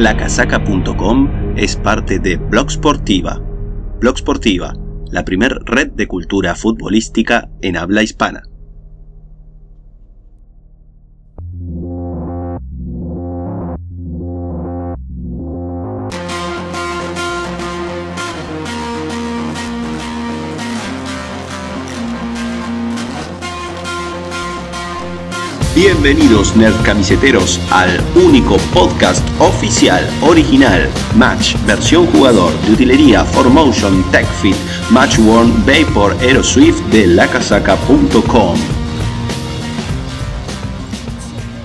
Lacasaca.com es parte de Blog Sportiva. Blog Sportiva, la primer red de cultura futbolística en habla hispana. Bienvenidos nerd camiseteros al único podcast oficial, original, Match, versión jugador de utilería, Formotion, TechFit, Matchworn, Vapor, Aeroswift de lacasaca.com.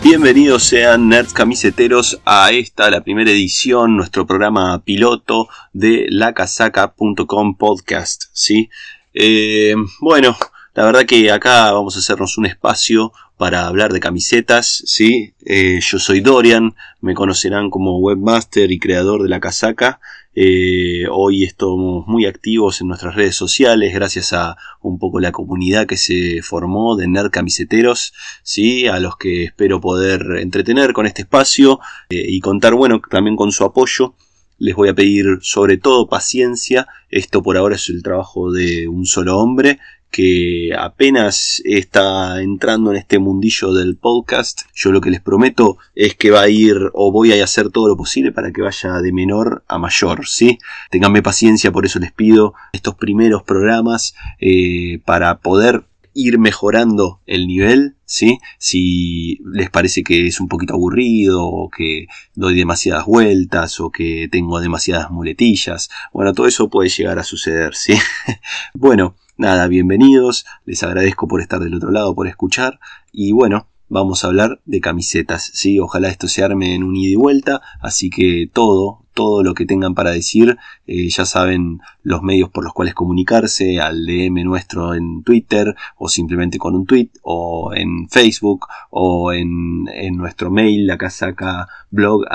Bienvenidos sean nerds camiseteros a esta, la primera edición, nuestro programa piloto de lacasaca.com podcast, ¿sí? Eh, bueno, la verdad que acá vamos a hacernos un espacio para hablar de camisetas, ¿sí? Eh, yo soy Dorian, me conocerán como webmaster y creador de la casaca. Eh, hoy estamos muy activos en nuestras redes sociales gracias a un poco la comunidad que se formó de nerd camiseteros, ¿sí? A los que espero poder entretener con este espacio eh, y contar, bueno, también con su apoyo. Les voy a pedir sobre todo paciencia. Esto por ahora es el trabajo de un solo hombre que apenas está entrando en este mundillo del podcast, yo lo que les prometo es que va a ir o voy a hacer todo lo posible para que vaya de menor a mayor, ¿sí? Ténganme paciencia, por eso les pido estos primeros programas eh, para poder ir mejorando el nivel, ¿sí? Si les parece que es un poquito aburrido o que doy demasiadas vueltas o que tengo demasiadas muletillas, bueno, todo eso puede llegar a suceder, ¿sí? bueno, Nada, bienvenidos, les agradezco por estar del otro lado, por escuchar y bueno, vamos a hablar de camisetas, ¿sí? Ojalá esto se arme en un ida y vuelta, así que todo, todo lo que tengan para decir, eh, ya saben los medios por los cuales comunicarse, al DM nuestro en Twitter, o simplemente con un tweet, o en Facebook, o en, en nuestro mail, la casaca blog.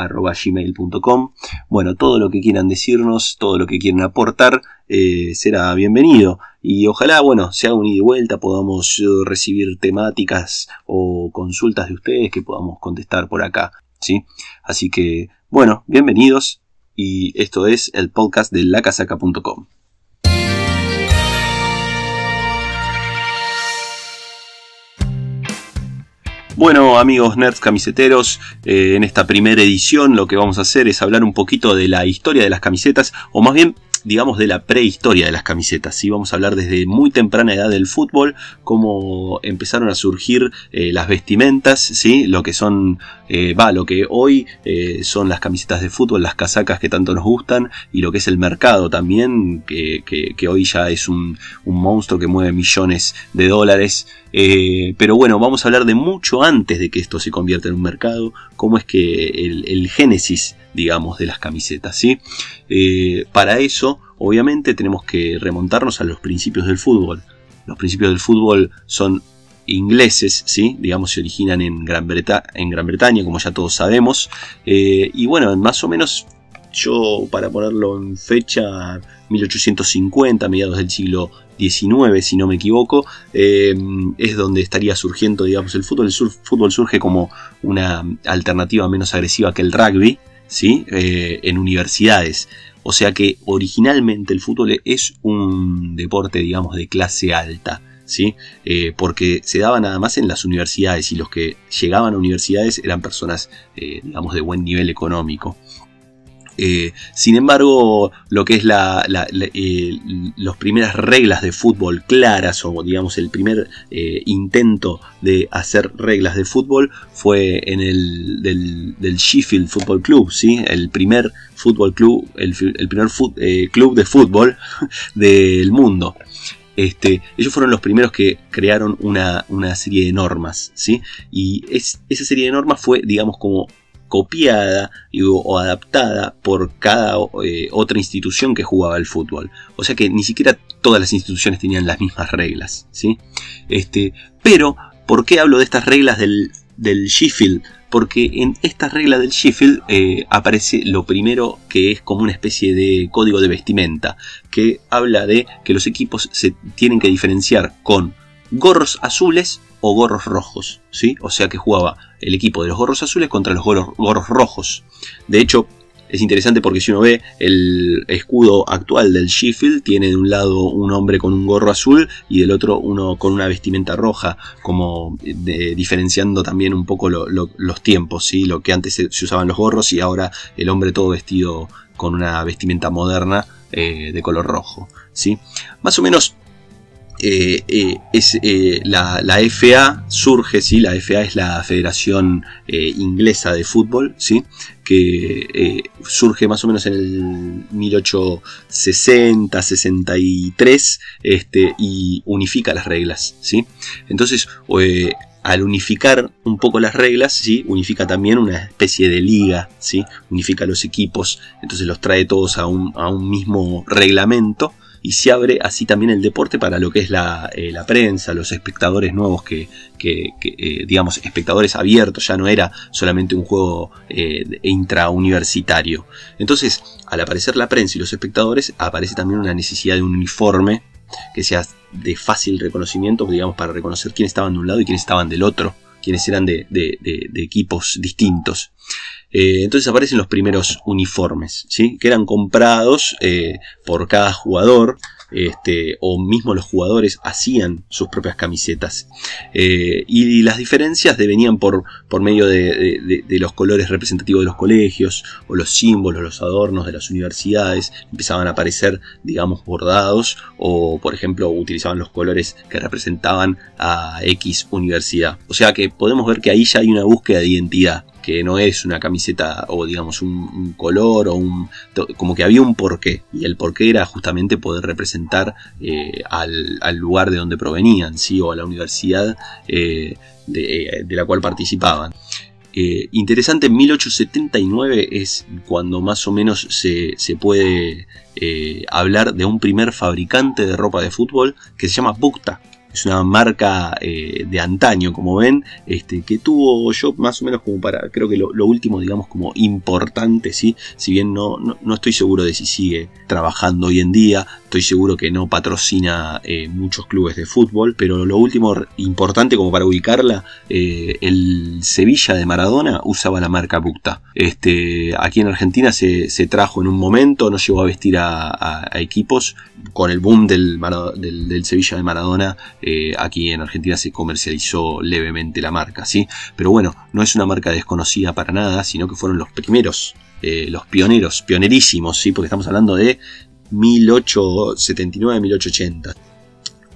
Bueno, todo lo que quieran decirnos, todo lo que quieran aportar, eh, será bienvenido. Y ojalá, bueno, sea un ida y vuelta, podamos eh, recibir temáticas o consultas de ustedes que podamos contestar por acá. ¿Sí? Así que, bueno, bienvenidos y esto es el podcast de lacasaca.com. Bueno amigos nerds camiseteros, eh, en esta primera edición lo que vamos a hacer es hablar un poquito de la historia de las camisetas, o más bien digamos, de la prehistoria de las camisetas. ¿sí? Vamos a hablar desde muy temprana edad del fútbol, cómo empezaron a surgir eh, las vestimentas, ¿sí? lo que son, eh, va, lo que hoy eh, son las camisetas de fútbol, las casacas que tanto nos gustan, y lo que es el mercado también, que, que, hoy ya es un, un, monstruo que mueve millones de dólares. pero bueno, vamos a hablar de mucho antes de que esto se convierta en un mercado, cómo es que el, el génesis digamos, de las camisetas, ¿sí? Eh, para eso, obviamente, tenemos que remontarnos a los principios del fútbol. Los principios del fútbol son ingleses, ¿sí? digamos, se originan en Gran, en Gran Bretaña, como ya todos sabemos. Eh, y bueno, más o menos, yo para ponerlo en fecha, 1850, mediados del siglo XIX, si no me equivoco, eh, es donde estaría surgiendo, digamos, el fútbol. El fútbol surge como una alternativa menos agresiva que el rugby, ¿sí? Eh, en universidades. O sea que originalmente el fútbol es un deporte, digamos, de clase alta. ¿Sí? Eh, porque se daba nada más en las universidades y los que llegaban a universidades eran personas, eh, digamos, de buen nivel económico. Eh, sin embargo, lo que es eh, las primeras reglas de fútbol claras, o digamos el primer eh, intento de hacer reglas de fútbol, fue en el del, Sheffield Football Club, ¿sí? el primer fútbol club, el, primer club de fútbol del mundo. Este, ellos fueron los primeros que crearon una, serie de normas, ¿sí? Y esa serie de normas fue, digamos, como copiada o adaptada por cada eh, otra institución que jugaba el fútbol. O sea que ni siquiera todas las instituciones tenían las mismas reglas. ¿sí? Este, pero, ¿por qué hablo de estas reglas del, del Sheffield? Porque en esta regla del Sheffield eh, aparece lo primero que es como una especie de código de vestimenta, que habla de que los equipos se tienen que diferenciar con gorros azules o gorros rojos, ¿sí? O sea que jugaba el equipo de los gorros azules contra los gorros, rojos. De hecho, es interesante porque si uno ve el escudo actual del Sheffield, tiene de un lado un hombre con un gorro azul y del otro uno con una vestimenta roja, como diferenciando también un poco los tiempos, ¿sí? lo que antes se, usaban los gorros y ahora el hombre todo vestido con una vestimenta moderna eh, de color rojo. ¿sí? Más o menos eh, eh, es, eh, la, FA surge, ¿sí? la FA es la Federación Inglesa de Fútbol, ¿sí? que surge más o menos en el 1860-63 este, y unifica las reglas. ¿sí? Entonces, al unificar un poco las reglas, ¿sí? unifica también una especie de liga, ¿sí? unifica los equipos, entonces los trae todos a un, a un mismo reglamento y se abre así también el deporte para lo que es la, eh, prensa, los espectadores nuevos que, eh, digamos, espectadores abiertos, ya no era solamente un juego eh, intrauniversitario. Entonces, al aparecer la prensa y los espectadores, aparece también una necesidad de un uniforme que sea de fácil reconocimiento, digamos, para reconocer quiénes estaban de un lado y quiénes estaban del otro, quiénes eran de equipos distintos. Eh, entonces aparecen los primeros uniformes, ¿sí? que eran comprados eh, por cada jugador. Este, o mismo los jugadores hacían sus propias camisetas. Eh, y, las diferencias venían por, por medio de, los colores representativos de los colegios, o los símbolos, los adornos de las universidades, empezaban a aparecer, digamos, bordados, o por ejemplo utilizaban los colores que representaban a X universidad. O sea que podemos ver que ahí ya hay una búsqueda de identidad que no es una camiseta o digamos un, color o un como que había un porqué y el porqué era justamente poder representar eh, al, lugar de donde provenían sí o a la universidad eh, de, la cual participaban. Eh, interesante, en 1879 es cuando más o menos se, se puede hablar de un primer fabricante de ropa de fútbol que se llama Bukta es una marca eh, de antaño, como ven, este, que tuvo yo más o menos como para, creo que lo, último, digamos, como importante, ¿sí? Si bien no, no, estoy seguro de si sigue trabajando hoy en día, estoy seguro que no patrocina eh, muchos clubes de fútbol, pero lo último importante como para ubicarla, eh, el Sevilla de Maradona usaba la marca Bukta. Este, aquí en Argentina se, trajo en un momento, no llegó a vestir a, equipos, con el boom del, del Sevilla de Maradona eh, aquí en Argentina se comercializó levemente la marca, ¿sí? Pero bueno, no es una marca desconocida para nada, sino que fueron los primeros, eh, los pioneros, pionerísimos, ¿sí? Porque estamos hablando de 1879-1880.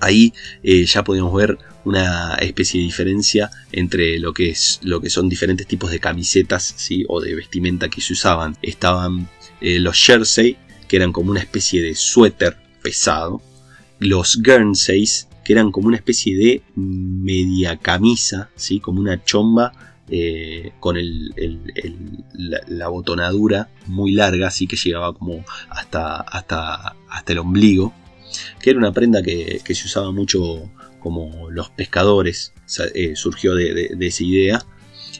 Ahí eh, ya podemos ver una especie de diferencia entre lo que, es, lo que son diferentes tipos de camisetas ¿sí? o de vestimenta que se usaban. Estaban los jersey, que eran como una especie de suéter pesado. Los Guernseys, que eran como una especie de media camisa, ¿sí? como una chomba eh, con la, botonadura muy larga, así que llegaba como hasta, hasta, hasta el ombligo, que era una prenda que, se usaba mucho como los pescadores, eh, surgió de, esa idea.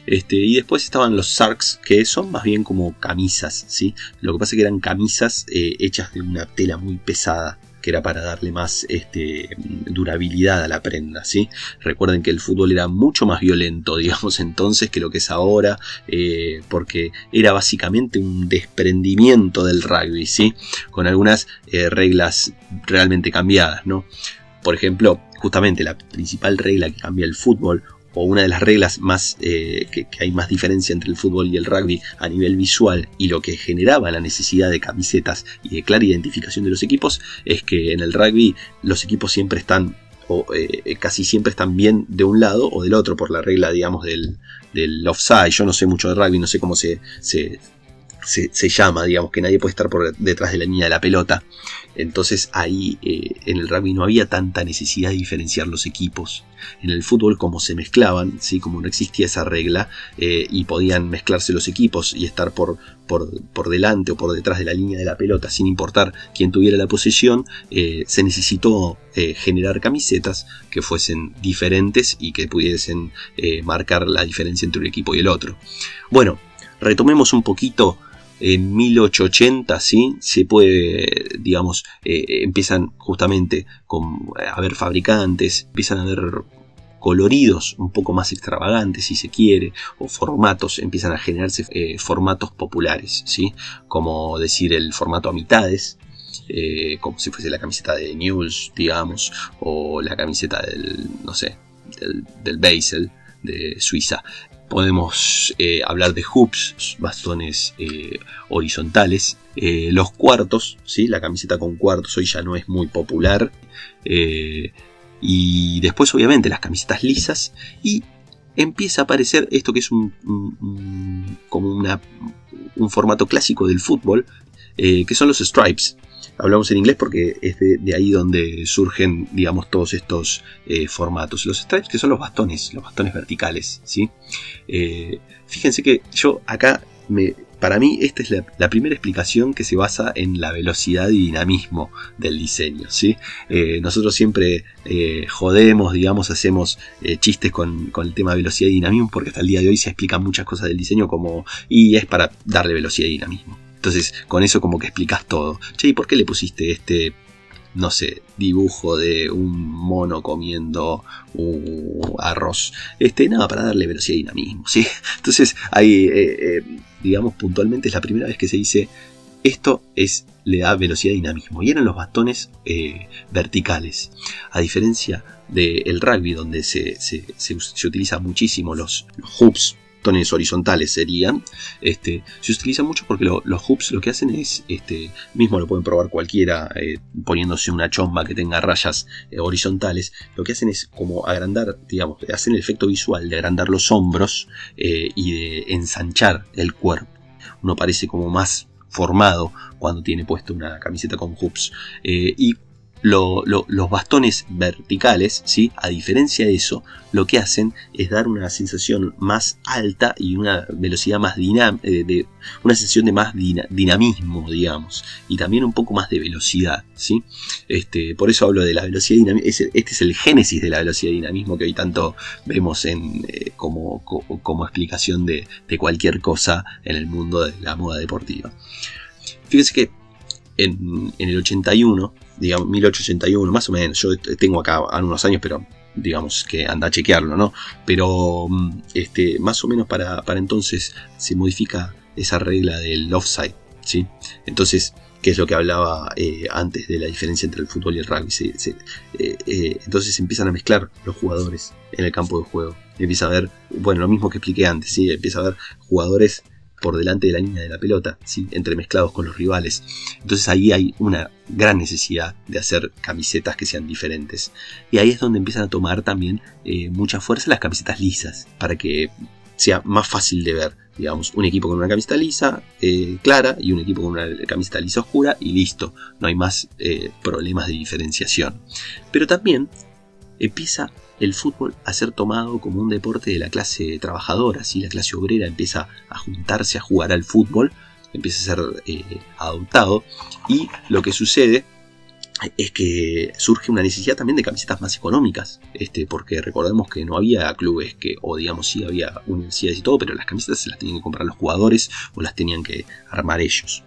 Este, y después estaban los sarks, que son más bien como camisas, ¿sí? Lo que pasa es que eran camisas eh, hechas de una tela muy pesada que era para darle más este, durabilidad a la prenda. ¿sí? Recuerden que el fútbol era mucho más violento, digamos entonces, que lo que es ahora, eh, porque era básicamente un desprendimiento del rugby, ¿sí? con algunas eh, reglas realmente cambiadas. ¿no? Por ejemplo, justamente la principal regla que cambia el fútbol o una de las reglas más eh, que, hay más diferencia entre el fútbol y el rugby a nivel visual y lo que generaba la necesidad de camisetas y de clara identificación de los equipos es que en el rugby los equipos siempre están o eh, casi siempre están bien de un lado o del otro por la regla digamos del, del offside yo no sé mucho de rugby no sé cómo se, se se, llama, digamos, que nadie puede estar por detrás de la línea de la pelota. Entonces ahí eh, en el rugby no había tanta necesidad de diferenciar los equipos. En el fútbol como se mezclaban, ¿sí? como no existía esa regla eh, y podían mezclarse los equipos y estar por, por, delante o por detrás de la línea de la pelota sin importar quién tuviera la posesión, eh, se necesitó generar camisetas que fuesen diferentes y que pudiesen marcar la diferencia entre un equipo y el otro. Bueno, retomemos un poquito en 1880, ¿sí? Se puede, digamos, eh, empiezan justamente con, a haber fabricantes, empiezan a haber coloridos un poco más extravagantes, si se quiere, o formatos, empiezan a generarse eh, formatos populares, ¿sí? Como decir el formato a mitades, eh, como si fuese la camiseta de News, digamos, o la camiseta del, no sé, del Basel de Suiza. Podemos eh, hablar de hoops, bastones eh, horizontales. Eh, los cuartos, ¿sí? la camiseta con cuartos hoy ya no es muy popular. y después obviamente las camisetas lisas. Y empieza a aparecer esto que es un, como una, un formato clásico del fútbol, que son los stripes hablamos en inglés porque es de, ahí donde surgen, digamos, todos estos eh, formatos. Los stripes, que son los bastones, los bastones verticales, ¿sí? Eh, fíjense que yo acá, me, para mí, esta es la, primera explicación que se basa en la velocidad y dinamismo del diseño, ¿sí? Eh, nosotros siempre jodemos, digamos, hacemos chistes con, con, el tema de velocidad y dinamismo porque hasta el día de hoy se explican muchas cosas del diseño como, y es para darle velocidad y dinamismo. Entonces, con eso como que explicas todo. Che, ¿y por qué le pusiste este, no sé, dibujo de un mono comiendo un arroz? Este, nada, para darle velocidad y dinamismo, ¿sí? Entonces, ahí, eh, eh, digamos, puntualmente es la primera vez que se dice esto es, le da velocidad y dinamismo. Y eran los bastones eh, verticales. A diferencia del rugby, donde se, se, se, utiliza muchísimo los hoops horizontales serían, este, se utiliza mucho porque los hoops lo que hacen es, este, mismo lo pueden probar cualquiera eh, poniéndose una chomba que tenga rayas eh, horizontales, lo que hacen es como agrandar, digamos, hacen el efecto visual de agrandar los hombros eh, y de ensanchar el cuerpo. Uno parece como más formado cuando tiene puesto una camiseta con hoops. y los bastones verticales, ¿sí? a diferencia de eso, lo que hacen es dar una sensación más alta y una velocidad más dinámica, eh, una sensación de más dinamismo, digamos, y también un poco más de velocidad. ¿sí? Este, por eso hablo de la velocidad dinamismo. Este es el génesis de la velocidad y dinamismo que hoy tanto vemos en, eh, como, como, explicación de, de cualquier cosa en el mundo de la moda deportiva. Fíjense que en, en, el 81 digamos, 1881, más o menos. Yo tengo acá algunos años, pero digamos que anda a chequearlo, ¿no? Pero mm, este, más o menos para, entonces se modifica esa regla del offside, ¿sí? Entonces, ¿qué es lo que hablaba eh, antes de la diferencia entre el fútbol y el rugby? Eh, eh, entonces empiezan a mezclar los jugadores en el campo de juego. Empieza a ver, bueno, lo mismo que expliqué antes, ¿sí? Empieza a ver jugadores por delante de la línea de la pelota, ¿sí? entremezclados con los rivales. Entonces ahí hay una gran necesidad de hacer camisetas que sean diferentes. Y ahí es donde empiezan a tomar también eh, mucha fuerza las camisetas lisas, para que sea más fácil de ver. Digamos, un equipo con una camiseta lisa eh, clara y un equipo con una camiseta lisa oscura y listo, no hay más eh, problemas de diferenciación. Pero también empieza el fútbol a ser tomado como un deporte de la clase trabajadora, si la clase obrera empieza a juntarse a jugar al fútbol, empieza a ser eh, adoptado y lo que sucede es que surge una necesidad también de camisetas más económicas, este, porque recordemos que no había clubes que, o digamos sí había universidades y todo, pero las camisetas se las tenían que comprar los jugadores o las tenían que armar ellos.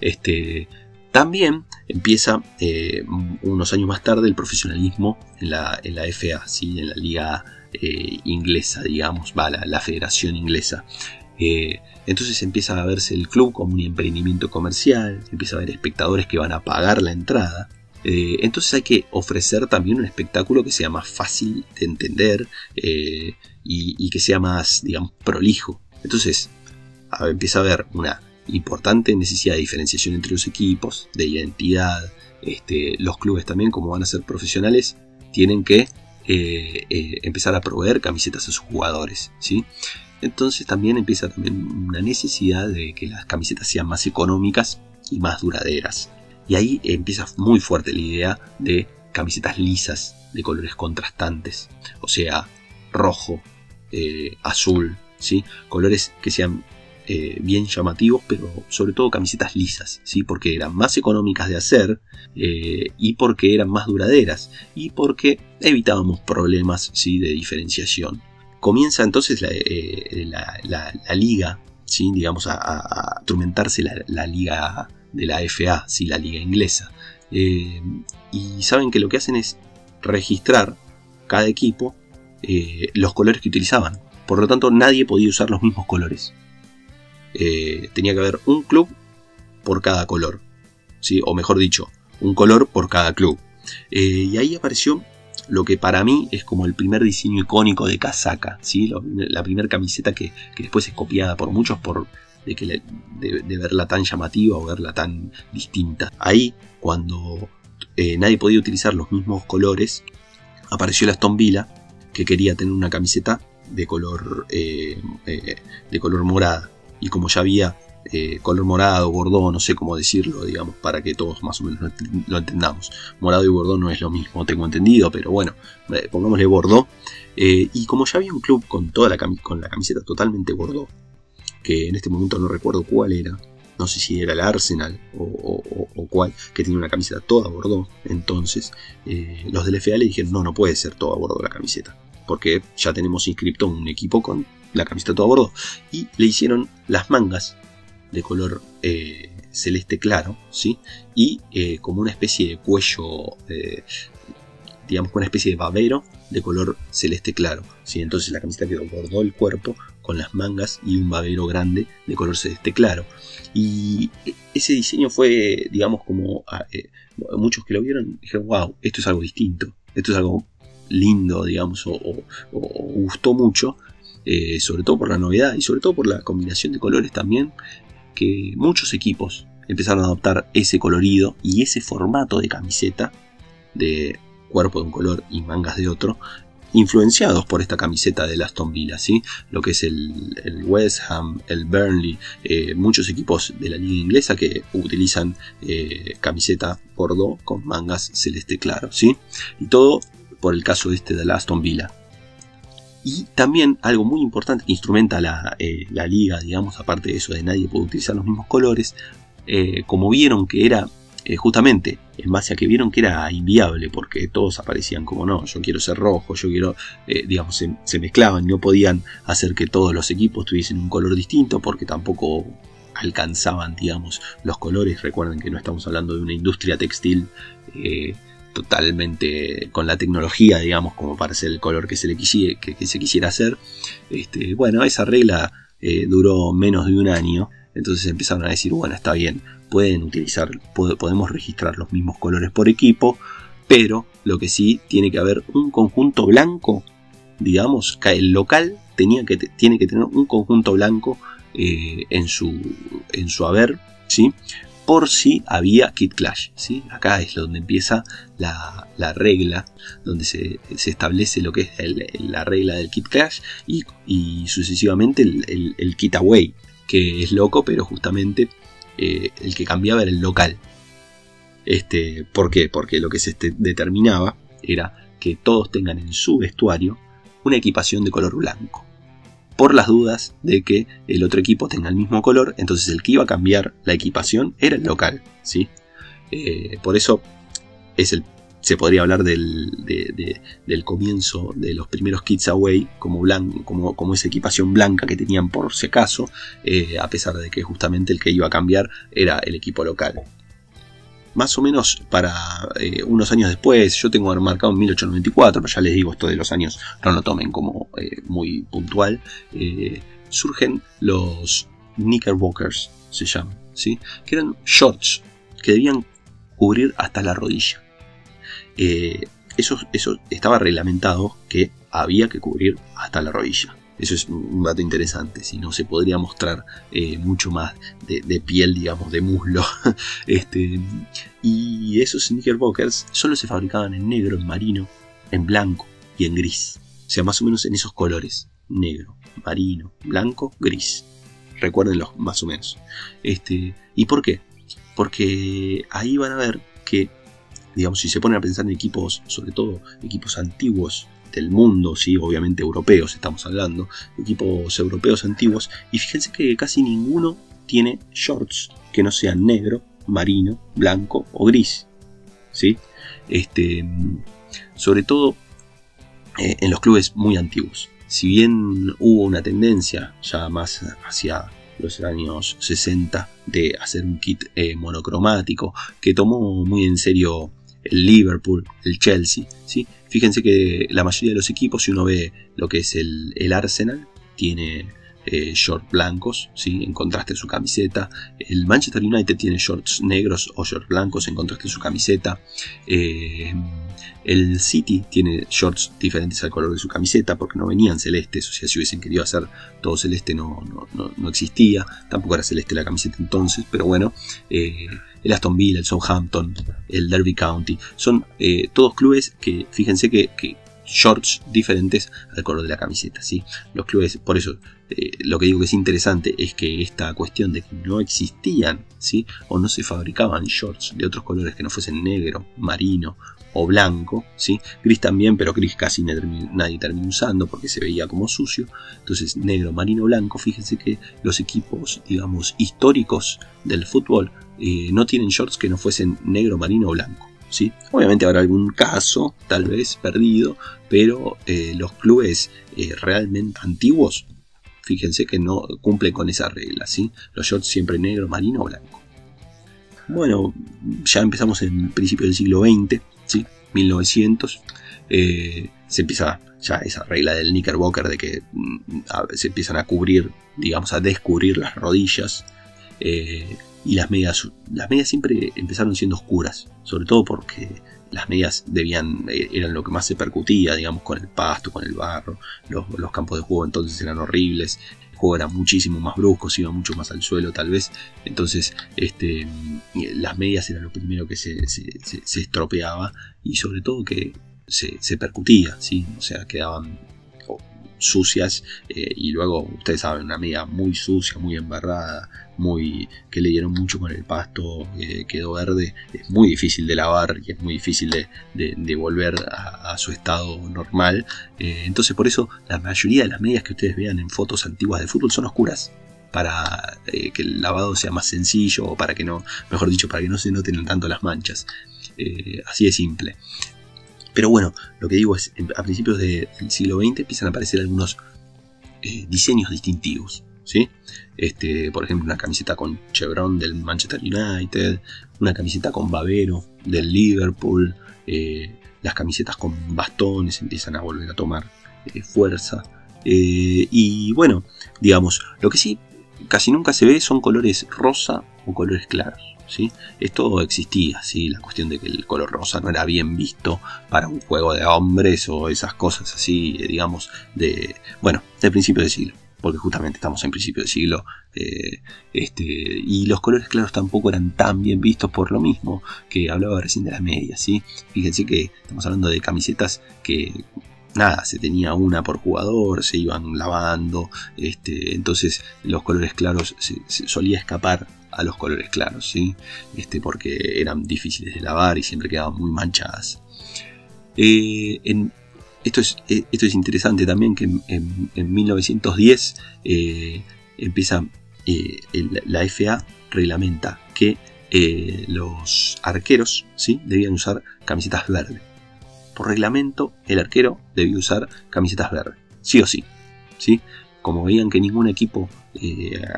Este, también empieza eh, unos años más tarde el profesionalismo en la, FA, ¿sí? en la liga eh, inglesa, digamos, va, la, federación inglesa. Eh, entonces empieza a verse el club como un emprendimiento comercial, empieza a haber espectadores que van a pagar la entrada. entonces hay que ofrecer también un espectáculo que sea más fácil de entender y, y, que sea más, digamos, prolijo. Entonces empieza a haber una importante necesidad de diferenciación entre los equipos, de identidad. Este, los clubes también, como van a ser profesionales, tienen que eh, eh, empezar a proveer camisetas a sus jugadores. ¿sí? Entonces también empieza también una necesidad de que las camisetas sean más económicas y más duraderas. Y ahí empieza muy fuerte la idea de camisetas lisas de colores contrastantes. O sea, rojo, eh, azul, ¿sí? colores que sean eh, bien llamativos, pero sobre todo camisetas lisas, ¿sí? porque eran más económicas de hacer eh, y porque eran más duraderas y porque evitábamos problemas ¿sí? de diferenciación. Comienza entonces la, eh, liga, ¿sí? digamos, a, a instrumentarse la, liga de la FA, ¿sí? la liga inglesa. y saben que lo que hacen es registrar cada equipo los colores que utilizaban. Por lo tanto, nadie podía usar los mismos colores. Eh, tenía que haber un club por cada color. ¿sí? O mejor dicho, un color por cada club. Eh, y ahí apareció lo que para mí es como el primer diseño icónico de casaca, ¿sí? la primera camiseta que, después es copiada por muchos por de, que de, verla tan llamativa o verla tan distinta. Ahí, cuando eh, nadie podía utilizar los mismos colores, apareció la Aston Villa que quería tener una camiseta de color, de color morada. Y como ya había eh, color morado, bordó, no sé cómo decirlo, digamos, para que todos más o menos lo entendamos. Morado y bordó no es lo mismo, tengo entendido, pero bueno, eh, pongámosle bordó. Eh, y como ya había un club con toda la, con la camiseta totalmente bordó, que en este momento no recuerdo cuál era, no sé si era el Arsenal o, cuál, que tenía una camiseta toda bordó, entonces los del FA le dijeron, no, no puede ser toda bordó la camiseta, porque ya tenemos inscripto un equipo con la camiseta toda bordó. Y le hicieron las mangas de color eh, celeste claro, ¿sí? Y eh, como una especie de cuello, eh, digamos, una especie de babero de color celeste claro, ¿sí? Entonces la camiseta quedó bordó el cuerpo con las mangas y un babero grande de color celeste claro. Y ese diseño fue, digamos, como muchos que lo vieron dijeron, wow, esto es algo distinto, esto es algo lindo, digamos, o, gustó mucho, sobre todo por la novedad y sobre todo por la combinación de colores también, que muchos equipos empezaron a adoptar ese colorido y ese formato de camiseta de cuerpo de un color y mangas de otro, influenciados por esta camiseta de Aston Villa, ¿sí? lo que es el, West Ham, el Burnley, eh, muchos equipos de la liga inglesa que utilizan eh, camiseta bordeaux con mangas celeste claro, ¿sí? y todo por el caso este de Aston Villa. Y también algo muy importante que instrumenta la, eh, liga, digamos, aparte de eso de nadie puede utilizar los mismos colores, eh, como vieron que era eh, justamente en base a que vieron que era inviable, porque todos aparecían como no, yo quiero ser rojo, yo quiero, digamos, se, se, mezclaban, no podían hacer que todos los equipos tuviesen un color distinto, porque tampoco alcanzaban, digamos, los colores. Recuerden que no estamos hablando de una industria textil totalmente con la tecnología, digamos, como para ser el color que se le quisiera, que, se quisiera hacer. Este, bueno, esa regla eh, duró menos de un año, entonces empezaron a decir, bueno, está bien, pueden utilizar, podemos registrar los mismos colores por equipo, pero lo que sí tiene que haber un conjunto blanco, digamos, el local tenía que, tiene que tener un conjunto blanco eh, en, su, en su haber, ¿sí? Por si había Kit Clash. ¿sí? Acá es donde empieza la, regla, donde se, establece lo que es la regla del Kit Clash y, sucesivamente el, Kit Away, que es loco, pero justamente eh, el que cambiaba era el local. Este, ¿Por qué? Porque lo que se este, determinaba era que todos tengan en su vestuario una equipación de color blanco por las dudas de que el otro equipo tenga el mismo color, entonces el que iba a cambiar la equipación era el local, ¿sí? Eh, por eso es el, se podría hablar del, del, comienzo de los primeros Kids Away como, como, como esa equipación blanca que tenían por si acaso, eh, a pesar de que justamente el que iba a cambiar era el equipo local más o menos para eh, unos años después, yo tengo marcado en 1894, pero ya les digo esto de los años, no lo tomen como eh, muy puntual, eh, surgen los Knickerbockers, se llaman, ¿sí? que eran shorts que debían cubrir hasta la rodilla. eso, eso estaba reglamentado que había que cubrir hasta la rodilla. Eso es un dato interesante, si no se podría mostrar eh, mucho más de, piel, digamos, de muslo. este, y esos knickerbockers solo se fabricaban en negro, en marino, en blanco y en gris. O sea, más o menos en esos colores. Negro, marino, blanco, gris. Recuérdenlo, más o menos. Este, ¿Y por qué? Porque ahí van a ver que, digamos, si se ponen a pensar en equipos, sobre todo equipos antiguos del mundo, sí, obviamente europeos estamos hablando, equipos europeos antiguos, y fíjense que casi ninguno tiene shorts que no sean negro, marino, blanco o gris. ¿sí? Este, sobre todo eh, en los clubes muy antiguos. Si bien hubo una tendencia ya más hacia los años 60 de hacer un kit eh, monocromático que tomó muy en serio el Liverpool, el Chelsea, ¿sí? Fíjense que la mayoría de los equipos, si uno ve lo que es el, Arsenal, tiene eh, shorts blancos, ¿sí? en contraste a su camiseta. El Manchester United tiene shorts negros o shorts blancos en contraste a su camiseta. Eh, el City tiene shorts diferentes al color de su camiseta porque no venían celestes, o sea, si hubiesen querido hacer todo celeste no, no, existía. Tampoco era celeste la camiseta entonces, pero bueno. Eh, el Aston Villa, el Southampton, el Derby County, son todos clubes que, fíjense que, que shorts diferentes al color de la camiseta. ¿sí? Los clubes, por eso eh, lo que digo que es interesante es que esta cuestión de que no existían ¿sí? o no se fabricaban shorts de otros colores que no fuesen negro, marino o blanco, ¿sí? gris también, pero gris casi nadie terminó usando porque se veía como sucio. Entonces, negro, marino, blanco, fíjense que los equipos, digamos, históricos del fútbol eh, no tienen shorts que no fuesen negro, marino o blanco. Obviamente habrá algún caso, tal vez perdido, pero eh, los clubes eh, realmente antiguos, fíjense que no cumplen con esa regla, ¿sí? Los shorts siempre negro, marino o blanco. Bueno, ya empezamos en principio del siglo XX, ¿sí? 1900. Eh, se empieza ya esa regla del knickerbocker de que mm, se empiezan a cubrir, digamos, a descubrir las rodillas y las medias, las medias siempre empezaron siendo oscuras, sobre todo porque las medias debían, eh, eran lo que más se percutía, digamos, con el pasto, con el barro, los, campos de juego entonces eran horribles, el juego era muchísimo más brusco, se iba mucho más al suelo tal vez, entonces este, las medias eran lo primero que se, se, estropeaba y sobre todo que se, se percutía, ¿sí? o sea, quedaban sucias eh, y luego ustedes saben una media muy sucia muy embarrada muy que le dieron mucho con el pasto eh, quedó verde es muy difícil de lavar y es muy difícil de, volver a, su estado normal. Eh, entonces por eso la mayoría de las medias que ustedes vean en fotos antiguas de fútbol son oscuras para que el lavado sea más sencillo o para que no mejor dicho para que no se noten tanto las manchas. Así de simple pero bueno, lo que digo es, a principios del siglo XX empiezan a aparecer algunos eh, diseños distintivos. ¿sí? Este, por ejemplo, una camiseta con chevron del Manchester United, una camiseta con babero del Liverpool, eh, las camisetas con bastones empiezan a volver a tomar eh, fuerza. y bueno, digamos, lo que sí casi nunca se ve son colores rosa o colores claros. Esto existía, ¿sí? la cuestión de que el color rosa no era bien visto para un juego de hombres o esas cosas así, eh, digamos, de, bueno, de principio de siglo porque justamente estamos en principio de siglo, eh, este, y los colores claros tampoco eran tan bien vistos por lo mismo que hablaba recién de las medias, ¿sí? Fíjense que estamos hablando de camisetas que nada, se tenía una por jugador, se iban lavando, este, entonces los colores claros se solía escapar a los colores claros, ¿sí? Este, porque eran difíciles de lavar y siempre quedaban muy manchadas. Eh, esto, es, eh, esto es interesante también que en, 1910 eh, empieza la FA reglamenta que los arqueros ¿sí? debían usar camisetas verdes. Por reglamento, el arquero debía usar camisetas verdes, sí o sí. ¿sí? Como veían que ningún equipo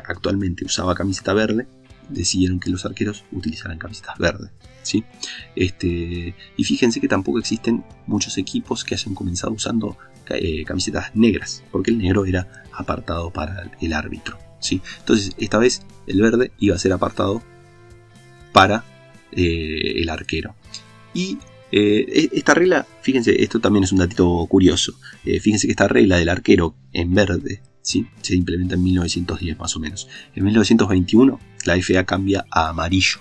actualmente usaba camiseta verde, decidieron que los arqueros utilizaran camisetas verdes. ¿sí? Este, y fíjense que tampoco existen muchos equipos que hayan comenzado usando eh, camisetas negras, porque el negro era apartado para el árbitro. ¿sí? Entonces, esta vez el verde iba a ser apartado para eh, el arquero. Y eh, e-, esta regla, fíjense, esto también es un datito curioso. fíjense que esta regla del arquero en verde se implementa en 1910 más o menos. En 1921 la FA cambia a amarillo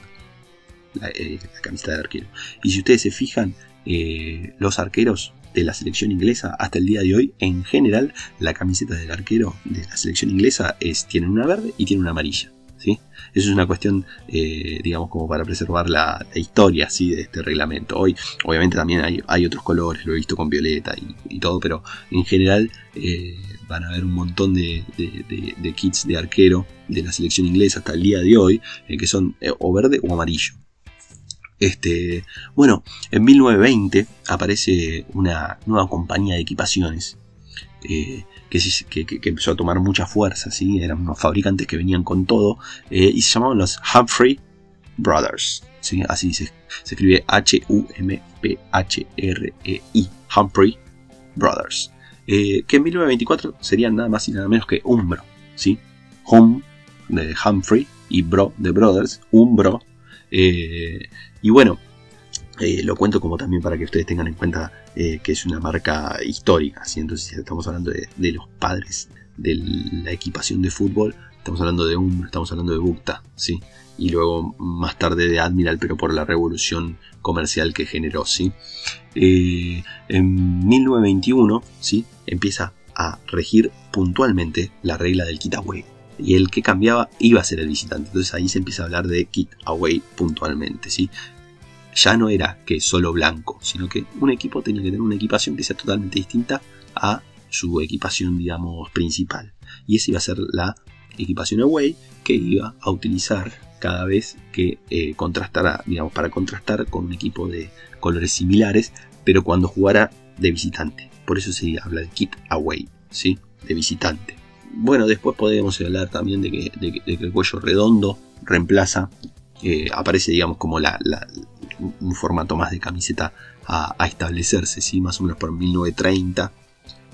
la, eh, camiseta de arquero. Y si ustedes se fijan, eh, los arqueros de la selección inglesa hasta el día de hoy, en general, la camiseta del arquero de la selección inglesa es, tiene una verde y tiene una amarilla. Eso es una cuestión, eh, digamos, como para preservar la, historia ¿sí? de este reglamento. Hoy, obviamente, también hay, otros colores, lo he visto con violeta y, todo, pero en general eh, van a haber un montón de, kits de arquero de la selección inglesa hasta el día de hoy, eh, que son o verde o amarillo. Este, bueno, en 1920 aparece una nueva compañía de equipaciones que, empezó a tomar mucha fuerza, ¿sí? eran unos fabricantes que venían con todo, eh, y se llamaban los Humphrey Brothers. ¿sí? Así se, se escribe H-U-M-P-H-R-E-I. Humphrey Brothers. Eh, que en 1924 serían nada más y nada menos que Umbro. ¿sí? Home de Humphrey y Bro de Brothers. Umbro. Eh, y bueno, eh, lo cuento como también para que ustedes tengan en cuenta que es una marca histórica. ¿sí? Entonces, estamos hablando de, de, los padres de la equipación de fútbol, estamos hablando de Umbro, estamos hablando de Bukta. ¿sí? y luego más tarde de Admiral, pero por la revolución comercial que generó. ¿sí? Eh, en 1921 ¿sí? empieza a regir puntualmente la regla del kit away. Y el que cambiaba iba a ser el visitante. Entonces ahí se empieza a hablar de kit away puntualmente. ¿sí? Ya no era que solo blanco, sino que un equipo tenía que tener una equipación que sea totalmente distinta a su equipación, digamos, principal. Y esa iba a ser la equipación away que iba a utilizar cada vez que eh, contrastara, digamos, para contrastar con un equipo de colores similares, pero cuando jugara de visitante. Por eso se habla de kit away, ¿sí? De visitante. Bueno, después podemos hablar también de que, el cuello redondo reemplaza, eh, aparece, digamos, como la, un formato más de camiseta a, establecerse, ¿sí? Más o menos por 1930,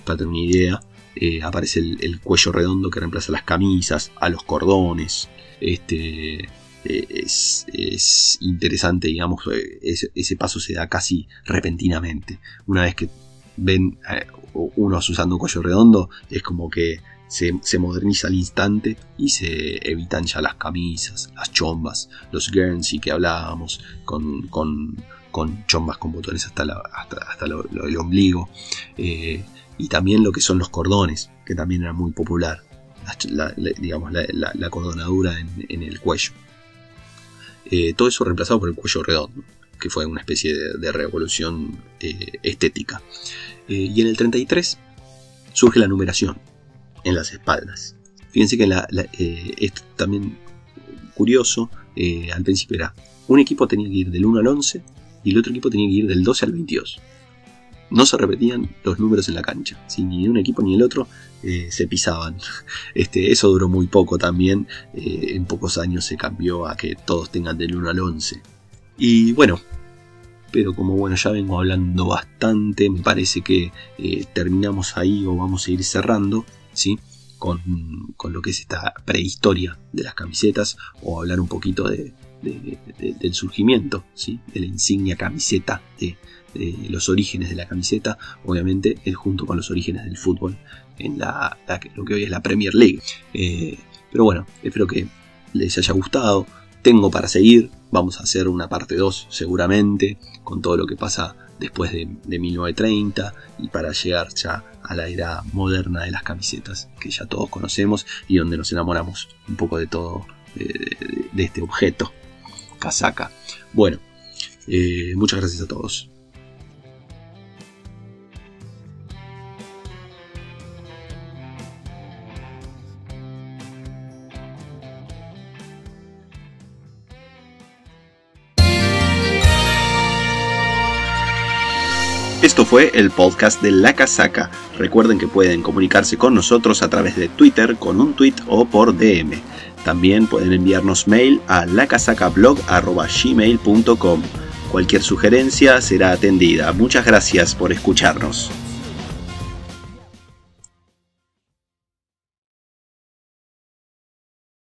para tener una idea. Eh, aparece el, el, cuello redondo que reemplaza las camisas, a los cordones, este, eh, es, interesante, digamos, eh, ese, paso se da casi repentinamente. Una vez que ven eh, unos usando un cuello redondo, es como que se, moderniza al instante y se evitan ya las camisas, las chombas, los Guernsey que hablábamos, con, con, chombas con botones hasta, hasta, el ombligo, y también lo que son los cordones, que también era muy popular, la, digamos, la, cordonadura en el cuello. Eh, todo eso reemplazado por el cuello redondo, que fue una especie de, revolución eh, estética. Eh, y en el 33 surge la numeración en las espaldas. Fíjense que la, esto también curioso, al principio era un equipo tenía que ir del 1 al 11 y el otro equipo tenía que ir del 12 al 22 no se repetían los números en la cancha. Ni un equipo ni el otro eh, se pisaban. Este, eso duró muy poco también. Eh, en pocos años se cambió a que todos tengan del 1 al 11. Y bueno, pero como bueno, ya vengo hablando bastante, me parece que eh, terminamos ahí o vamos a ir cerrando, Con, con, lo que es esta prehistoria de las camisetas o hablar un poquito de, del surgimiento, ¿sí? de la insignia camiseta, de, los orígenes de la camiseta, obviamente es junto con los orígenes del fútbol en lo que hoy es la Premier League. Eh, pero bueno, espero que les haya gustado. Tengo para seguir, vamos a hacer una parte 2 seguramente, con todo lo que pasa después de, 1930 y para llegar ya a la era moderna de las camisetas que ya todos conocemos y donde nos enamoramos un poco de todo de, este objeto casaca. Bueno, eh, muchas gracias a todos. Fue el podcast de La Casaca. Recuerden que pueden comunicarse con nosotros a través de Twitter con un tweet o por DM. También pueden enviarnos mail a lacasacablog.gmail.com. Cualquier sugerencia será atendida. Muchas gracias por escucharnos.